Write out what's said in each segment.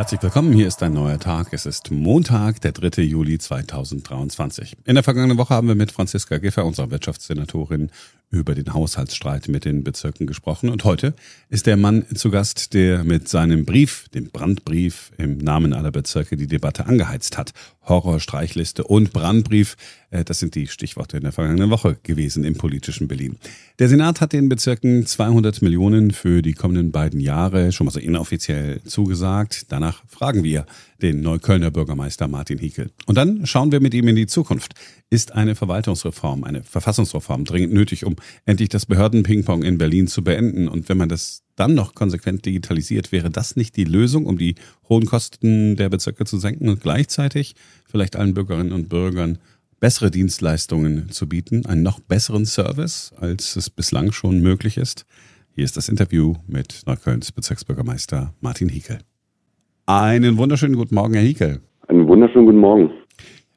Herzlich willkommen, hier ist ein neuer Tag. Es ist Montag, der 3. Juli 2023. In der vergangenen Woche haben wir mit Franziska Giffer, unserer Wirtschaftssenatorin, über den Haushaltsstreit mit den Bezirken gesprochen. Und heute ist der Mann zu Gast, der mit seinem Brief, dem Brandbrief im Namen aller Bezirke die Debatte angeheizt hat. Horror, Streichliste und Brandbrief, äh, das sind die Stichworte in der vergangenen Woche gewesen im politischen Berlin. Der Senat hat den Bezirken 200 Millionen für die kommenden beiden Jahre schon mal so inoffiziell zugesagt. Danach fragen wir den Neuköllner Bürgermeister Martin Hiekel. Und dann schauen wir mit ihm in die Zukunft. Ist eine Verwaltungsreform, eine Verfassungsreform dringend nötig, um endlich das Behördenpingpong in Berlin zu beenden? Und wenn man das dann noch konsequent digitalisiert, wäre das nicht die Lösung, um die hohen Kosten der Bezirke zu senken und gleichzeitig vielleicht allen Bürgerinnen und Bürgern bessere Dienstleistungen zu bieten, einen noch besseren Service, als es bislang schon möglich ist? Hier ist das Interview mit Neuköllns Bezirksbürgermeister Martin Hiekel. Einen wunderschönen guten Morgen, Herr Hiekel. Einen wunderschönen guten Morgen.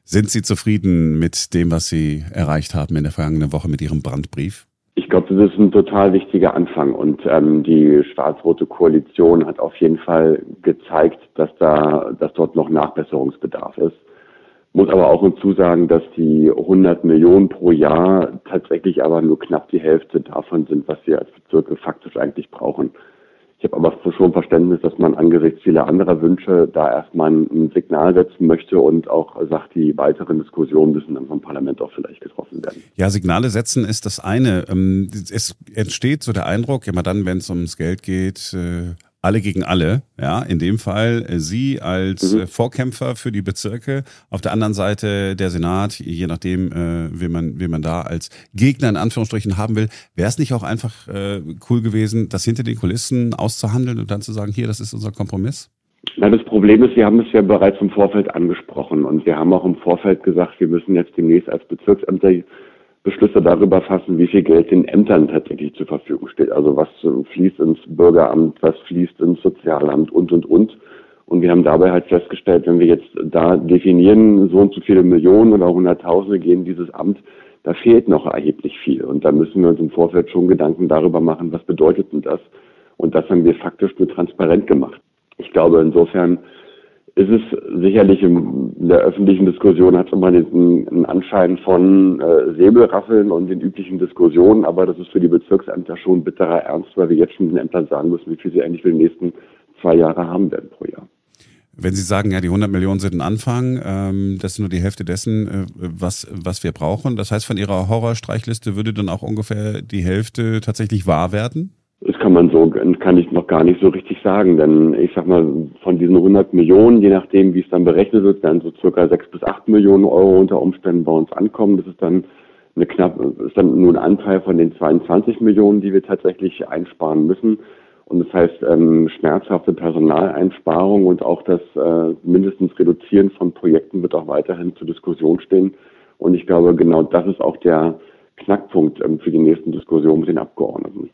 Sind Sie zufrieden mit dem, was Sie erreicht haben in der vergangenen Woche mit Ihrem Brandbrief? Ich glaube, das ist ein total wichtiger Anfang und ähm, die schwarz-rote Koalition hat auf jeden Fall gezeigt, dass da, dass dort noch Nachbesserungsbedarf ist. Muss aber auch hinzusagen, dass die 100 Millionen pro Jahr tatsächlich aber nur knapp die Hälfte davon sind, was wir als Bezirke faktisch eigentlich brauchen. Ich habe aber schon Verständnis, dass man angesichts vieler anderer Wünsche da erstmal ein Signal setzen möchte und auch sagt, die weiteren Diskussionen müssen dann vom Parlament auch vielleicht getroffen werden. Ja, Signale setzen ist das eine. Ähm, es entsteht so der Eindruck, immer dann, wenn es ums Geld geht, äh, alle gegen alle. Ja, in dem Fall äh, Sie als mhm. Äh, Vorkämpfer für die Bezirke, auf der anderen Seite der Senat, je nachdem, äh, wie man, wie man da als Gegner in Anführungsstrichen haben will. Wäre es nicht auch einfach äh, cool gewesen, das hinter den Kulissen auszuhandeln und dann zu sagen, hier, das ist unser Kompromiss? Na, das Problem ist, wir haben es ja bereits im Vorfeld angesprochen und wir haben auch im Vorfeld gesagt, wir müssen jetzt demnächst als Bezirksämter Beschlüsse darüber fassen, wie viel Geld den Ämtern tatsächlich zur Verfügung steht. Also was fließt ins Bürgeramt, was fließt ins Sozialamt und, und, und. Und wir haben dabei halt festgestellt, wenn wir jetzt da definieren, so und so viele Millionen oder Hunderttausende gehen dieses Amt, da fehlt noch erheblich viel. Und da müssen wir uns im Vorfeld schon Gedanken darüber machen, was bedeutet denn das? Und das haben wir faktisch nur transparent gemacht. Ich glaube, insofern ist es sicherlich in der öffentlichen Diskussion hat es immer den, einen Anschein von äh, Säbelrasseln und den üblichen Diskussionen, aber das ist für die Bezirksämter schon bitterer Ernst, weil wir jetzt schon den Ämtern sagen müssen, wie viel sie eigentlich für die nächsten zwei Jahre haben werden pro Jahr. Wenn Sie sagen, ja, die 100 Millionen sind ein Anfang, ähm, das ist nur die Hälfte dessen, äh, was, was wir brauchen. Das heißt, von Ihrer Horrorstreichliste würde dann auch ungefähr die Hälfte tatsächlich wahr werden? Das kann man so, kann ich noch gar nicht so richtig sagen, denn ich sag mal, von diesen 100 Millionen, je nachdem, wie es dann berechnet wird, werden so circa 6 bis 8 Millionen Euro unter Umständen bei uns ankommen. Das ist dann eine knapp, ist dann nur ein Anteil von den 22 Millionen, die wir tatsächlich einsparen müssen. Und das heißt, ähm, schmerzhafte Personaleinsparung und auch das äh, mindestens Reduzieren von Projekten wird auch weiterhin zur Diskussion stehen. Und ich glaube, genau das ist auch der Knackpunkt ähm, für die nächsten Diskussionen mit den Abgeordneten.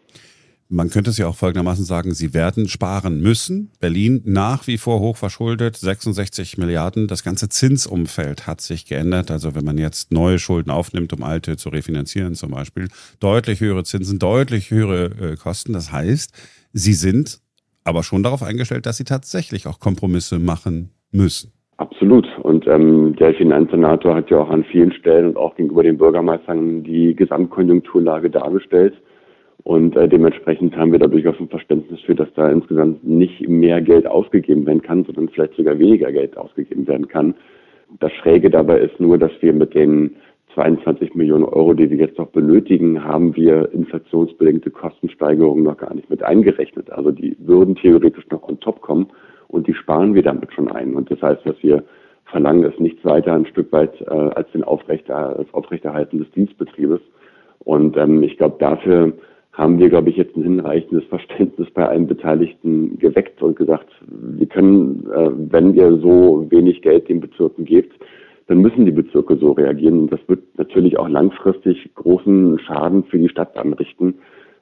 Man könnte es ja auch folgendermaßen sagen, sie werden sparen müssen. Berlin nach wie vor hochverschuldet, 66 Milliarden. Das ganze Zinsumfeld hat sich geändert. Also wenn man jetzt neue Schulden aufnimmt, um alte zu refinanzieren zum Beispiel, deutlich höhere Zinsen, deutlich höhere äh, Kosten. Das heißt, sie sind aber schon darauf eingestellt, dass sie tatsächlich auch Kompromisse machen müssen. Absolut. Und ähm, der Finanzsenator hat ja auch an vielen Stellen und auch gegenüber den Bürgermeistern die Gesamtkonjunkturlage dargestellt. Und äh, dementsprechend haben wir da durchaus ein Verständnis für, dass da insgesamt nicht mehr Geld ausgegeben werden kann, sondern vielleicht sogar weniger Geld ausgegeben werden kann. Das Schräge dabei ist nur, dass wir mit den 22 Millionen Euro, die wir jetzt noch benötigen, haben wir inflationsbedingte Kostensteigerungen noch gar nicht mit eingerechnet. Also die würden theoretisch noch on top kommen und die sparen wir damit schon ein. Und das heißt, was wir verlangen, ist nichts weiter ein Stück weit äh, als den Aufrechter, das Aufrechterhalten des Dienstbetriebes. Und ähm, ich glaube, dafür haben wir, glaube ich, jetzt ein hinreichendes Verständnis bei allen Beteiligten geweckt und gesagt, wir können, äh, wenn ihr so wenig Geld den Bezirken gebt, dann müssen die Bezirke so reagieren. Und das wird natürlich auch langfristig großen Schaden für die Stadt anrichten,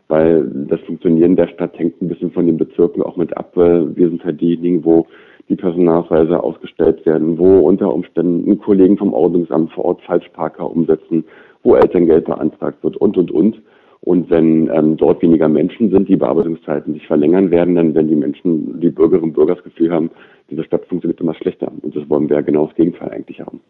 weil das Funktionieren der Stadt hängt ein bisschen von den Bezirken auch mit ab. Wir sind halt diejenigen, wo die Personalausweise ausgestellt werden, wo unter Umständen Kollegen vom Ordnungsamt vor Ort Falschparker umsetzen, wo Elterngeld beantragt wird und, und, und. Und wenn ähm, dort weniger Menschen sind, die Bearbeitungszeiten sich verlängern werden, dann werden die Menschen, die Bürgerinnen und Bürger das Gefühl haben, diese Stadt funktioniert immer schlechter. Und das wollen wir genau das Gegenteil eigentlich haben.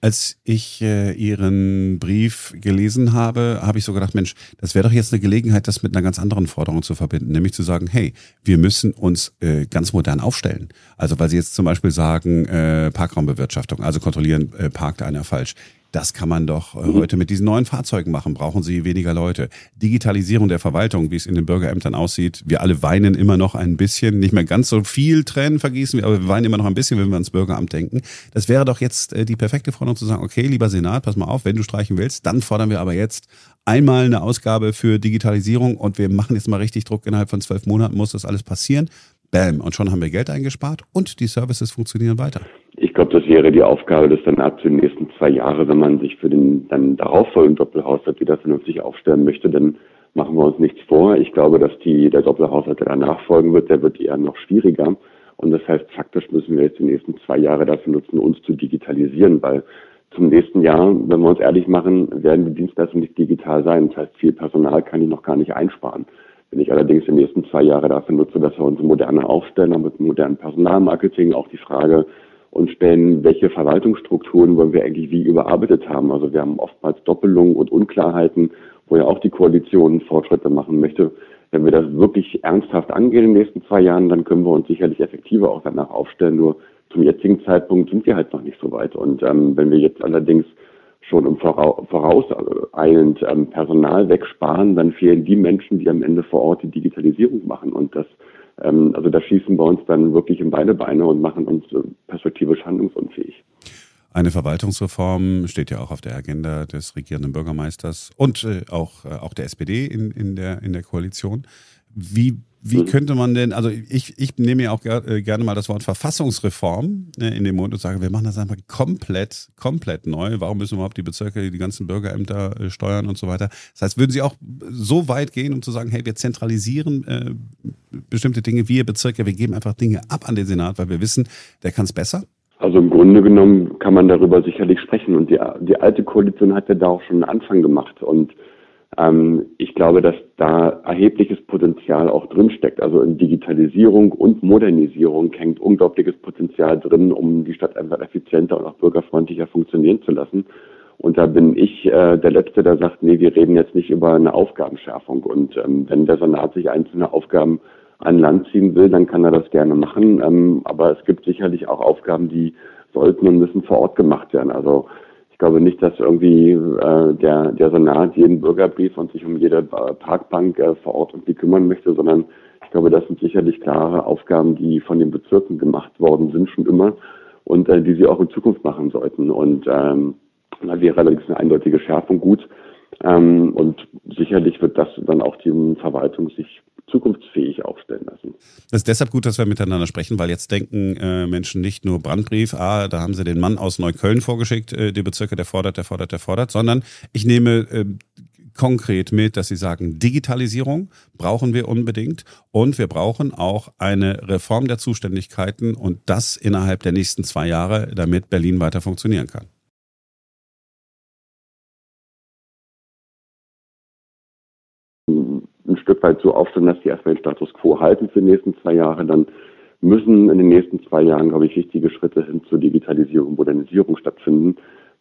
Als ich äh, Ihren Brief gelesen habe, habe ich so gedacht, Mensch, das wäre doch jetzt eine Gelegenheit, das mit einer ganz anderen Forderung zu verbinden, nämlich zu sagen, hey, wir müssen uns äh, ganz modern aufstellen. Also weil Sie jetzt zum Beispiel sagen, äh, Parkraumbewirtschaftung, also kontrollieren, äh, parkt einer falsch. Das kann man doch äh, heute mit diesen neuen Fahrzeugen machen. Brauchen Sie weniger Leute. Digitalisierung der Verwaltung, wie es in den Bürgerämtern aussieht. Wir alle weinen immer noch ein bisschen. Nicht mehr ganz so viel Tränen vergießen, aber wir weinen immer noch ein bisschen, wenn wir ans Bürgeramt denken. Das wäre doch jetzt äh, die perfekte Forderung zu sagen, okay, lieber Senat, pass mal auf, wenn du streichen willst, dann fordern wir aber jetzt einmal eine Ausgabe für Digitalisierung und wir machen jetzt mal richtig Druck. Innerhalb von zwölf Monaten muss das alles passieren. Bam. Und schon haben wir Geld eingespart und die Services funktionieren weiter. Ich glaube, das wäre die Aufgabe des Senats für die nächsten zwei Jahre, wenn man sich für den dann darauffolgenden Doppelhaushalt wieder vernünftig aufstellen möchte, dann machen wir uns nichts vor. Ich glaube, dass die, der Doppelhaushalt, der danach folgen wird, der wird eher noch schwieriger. Und das heißt, faktisch müssen wir jetzt die nächsten zwei Jahre dafür nutzen, uns zu digitalisieren, weil zum nächsten Jahr, wenn wir uns ehrlich machen, werden die Dienstleistungen nicht digital sein. Das heißt, viel Personal kann ich noch gar nicht einsparen. Wenn ich allerdings die nächsten zwei Jahre dafür nutze, dass wir uns moderner aufstellen, mit modernem Personalmarketing, auch die Frage uns stellen, welche Verwaltungsstrukturen wollen wir eigentlich wie überarbeitet haben. Also wir haben oftmals Doppelungen und Unklarheiten, wo ja auch die Koalition Fortschritte machen möchte. Wenn wir das wirklich ernsthaft angehen in den nächsten zwei Jahren, dann können wir uns sicherlich effektiver auch danach aufstellen. Nur zum jetzigen Zeitpunkt sind wir halt noch nicht so weit. Und ähm, wenn wir jetzt allerdings schon im vorauseilend ähm, Personal wegsparen, dann fehlen die Menschen, die am Ende vor Ort die Digitalisierung machen. Und das, ähm, also da schießen wir uns dann wirklich in beide Beine und machen uns äh, perspektivisch handlungsunfähig. Eine Verwaltungsreform steht ja auch auf der Agenda des regierenden Bürgermeisters und äh, auch, äh, auch der SPD in, in, der, in der Koalition. Wie wie mhm. könnte man denn, also ich, ich nehme ja auch äh, gerne mal das Wort Verfassungsreform ne, in den Mund und sage, wir machen das einfach komplett, komplett neu. Warum müssen überhaupt die Bezirke, die ganzen Bürgerämter äh, steuern und so weiter? Das heißt, würden Sie auch so weit gehen, um zu sagen, hey, wir zentralisieren äh, bestimmte Dinge, wir Bezirke, wir geben einfach Dinge ab an den Senat, weil wir wissen, der kann es besser? Also im Grunde genommen kann man darüber sicherlich sprechen. Und die, die alte Koalition hat ja da auch schon einen Anfang gemacht. Und ähm, ich glaube, dass da erhebliches Potenzial auch drinsteckt. Also in Digitalisierung und Modernisierung hängt unglaubliches Potenzial drin, um die Stadt einfach effizienter und auch bürgerfreundlicher funktionieren zu lassen. Und da bin ich äh, der Letzte, der sagt, nee, wir reden jetzt nicht über eine Aufgabenschärfung. Und ähm, wenn der Senat sich einzelne Aufgaben an Land ziehen will, dann kann er das gerne machen. Ähm, aber es gibt sicherlich auch Aufgaben, die sollten und müssen vor Ort gemacht werden. Also ich glaube nicht, dass irgendwie äh, der, der Senat jeden Bürgerbrief und sich um jede Parkbank äh, vor Ort irgendwie kümmern möchte, sondern ich glaube, das sind sicherlich klare Aufgaben, die von den Bezirken gemacht worden sind schon immer und äh, die sie auch in Zukunft machen sollten. Und ähm, da wäre allerdings eine eindeutige Schärfung gut. Ähm, und sicherlich wird das dann auch die Verwaltung sich zukunftsfähig aufstellen lassen. Es ist deshalb gut, dass wir miteinander sprechen, weil jetzt denken äh, Menschen nicht nur Brandbrief, ah, da haben sie den Mann aus Neukölln vorgeschickt, äh, die Bezirke, der fordert, der fordert, der fordert, sondern ich nehme äh, konkret mit, dass sie sagen, Digitalisierung brauchen wir unbedingt und wir brauchen auch eine Reform der Zuständigkeiten und das innerhalb der nächsten zwei Jahre, damit Berlin weiter funktionieren kann. Stück weit so aufstellen, dass die erstmal den Status quo halten für die nächsten zwei Jahre. Dann müssen in den nächsten zwei Jahren, glaube ich, wichtige Schritte hin zur Digitalisierung und Modernisierung stattfinden,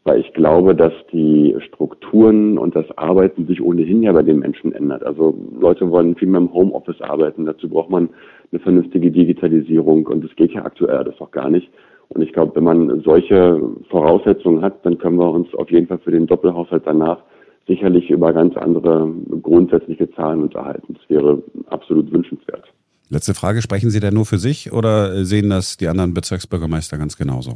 weil ich glaube, dass die Strukturen und das Arbeiten sich ohnehin ja bei den Menschen ändert. Also Leute wollen viel mehr im Homeoffice arbeiten. Dazu braucht man eine vernünftige Digitalisierung und das geht ja aktuell das auch gar nicht. Und ich glaube, wenn man solche Voraussetzungen hat, dann können wir uns auf jeden Fall für den Doppelhaushalt danach sicherlich über ganz andere grundsätzliche Zahlen unterhalten. Das wäre absolut wünschenswert. Letzte Frage, sprechen Sie denn nur für sich oder sehen das die anderen Bezirksbürgermeister ganz genauso?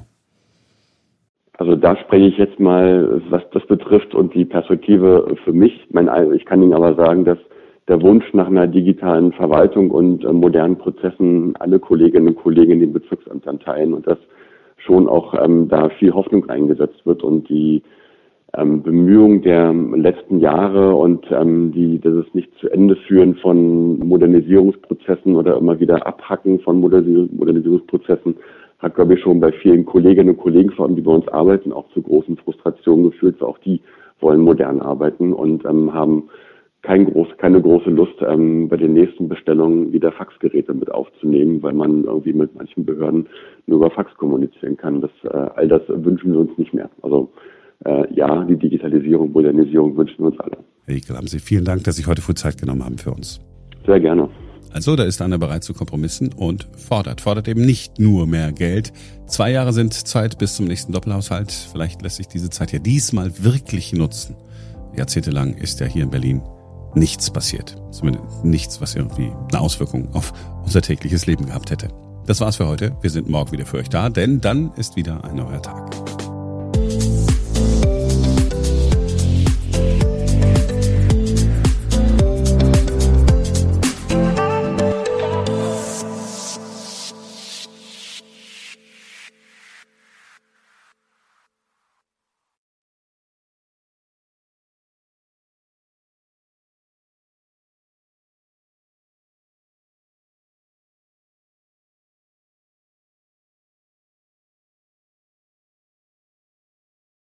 Also da spreche ich jetzt mal, was das betrifft und die Perspektive für mich. Ich kann Ihnen aber sagen, dass der Wunsch nach einer digitalen Verwaltung und äh, modernen Prozessen alle Kolleginnen und Kollegen in den Bezirksämtern teilen und dass schon auch ähm, da viel Hoffnung eingesetzt wird und die ähm, Bemühungen der letzten Jahre und ähm, die, das ist nicht zu Ende führen von Modernisierungsprozessen oder immer wieder Abhacken von Modernisierungsprozessen hat, glaube ich, schon bei vielen Kolleginnen und Kollegen, vor allem die bei uns arbeiten, auch zu großen Frustrationen geführt, weil auch die wollen modern arbeiten und ähm, haben kein groß, keine große Lust, ähm, bei den nächsten Bestellungen wieder Faxgeräte mit aufzunehmen, weil man irgendwie mit manchen Behörden nur über Fax kommunizieren kann. Das, äh, all das wünschen wir uns nicht mehr. Also äh, ja, die Digitalisierung, Modernisierung wünschen wir uns alle. Herr Ekel, haben Sie vielen Dank, dass Sie heute früh Zeit genommen haben für uns. Sehr gerne. Also, da ist Anna bereit zu Kompromissen und fordert. Fordert eben nicht nur mehr Geld. Zwei Jahre sind Zeit bis zum nächsten Doppelhaushalt. Vielleicht lässt sich diese Zeit ja diesmal wirklich nutzen. Jahrzehntelang ist ja hier in Berlin nichts passiert. Zumindest nichts, was irgendwie eine Auswirkung auf unser tägliches Leben gehabt hätte. Das war's für heute. Wir sind morgen wieder für euch da, denn dann ist wieder ein neuer Tag.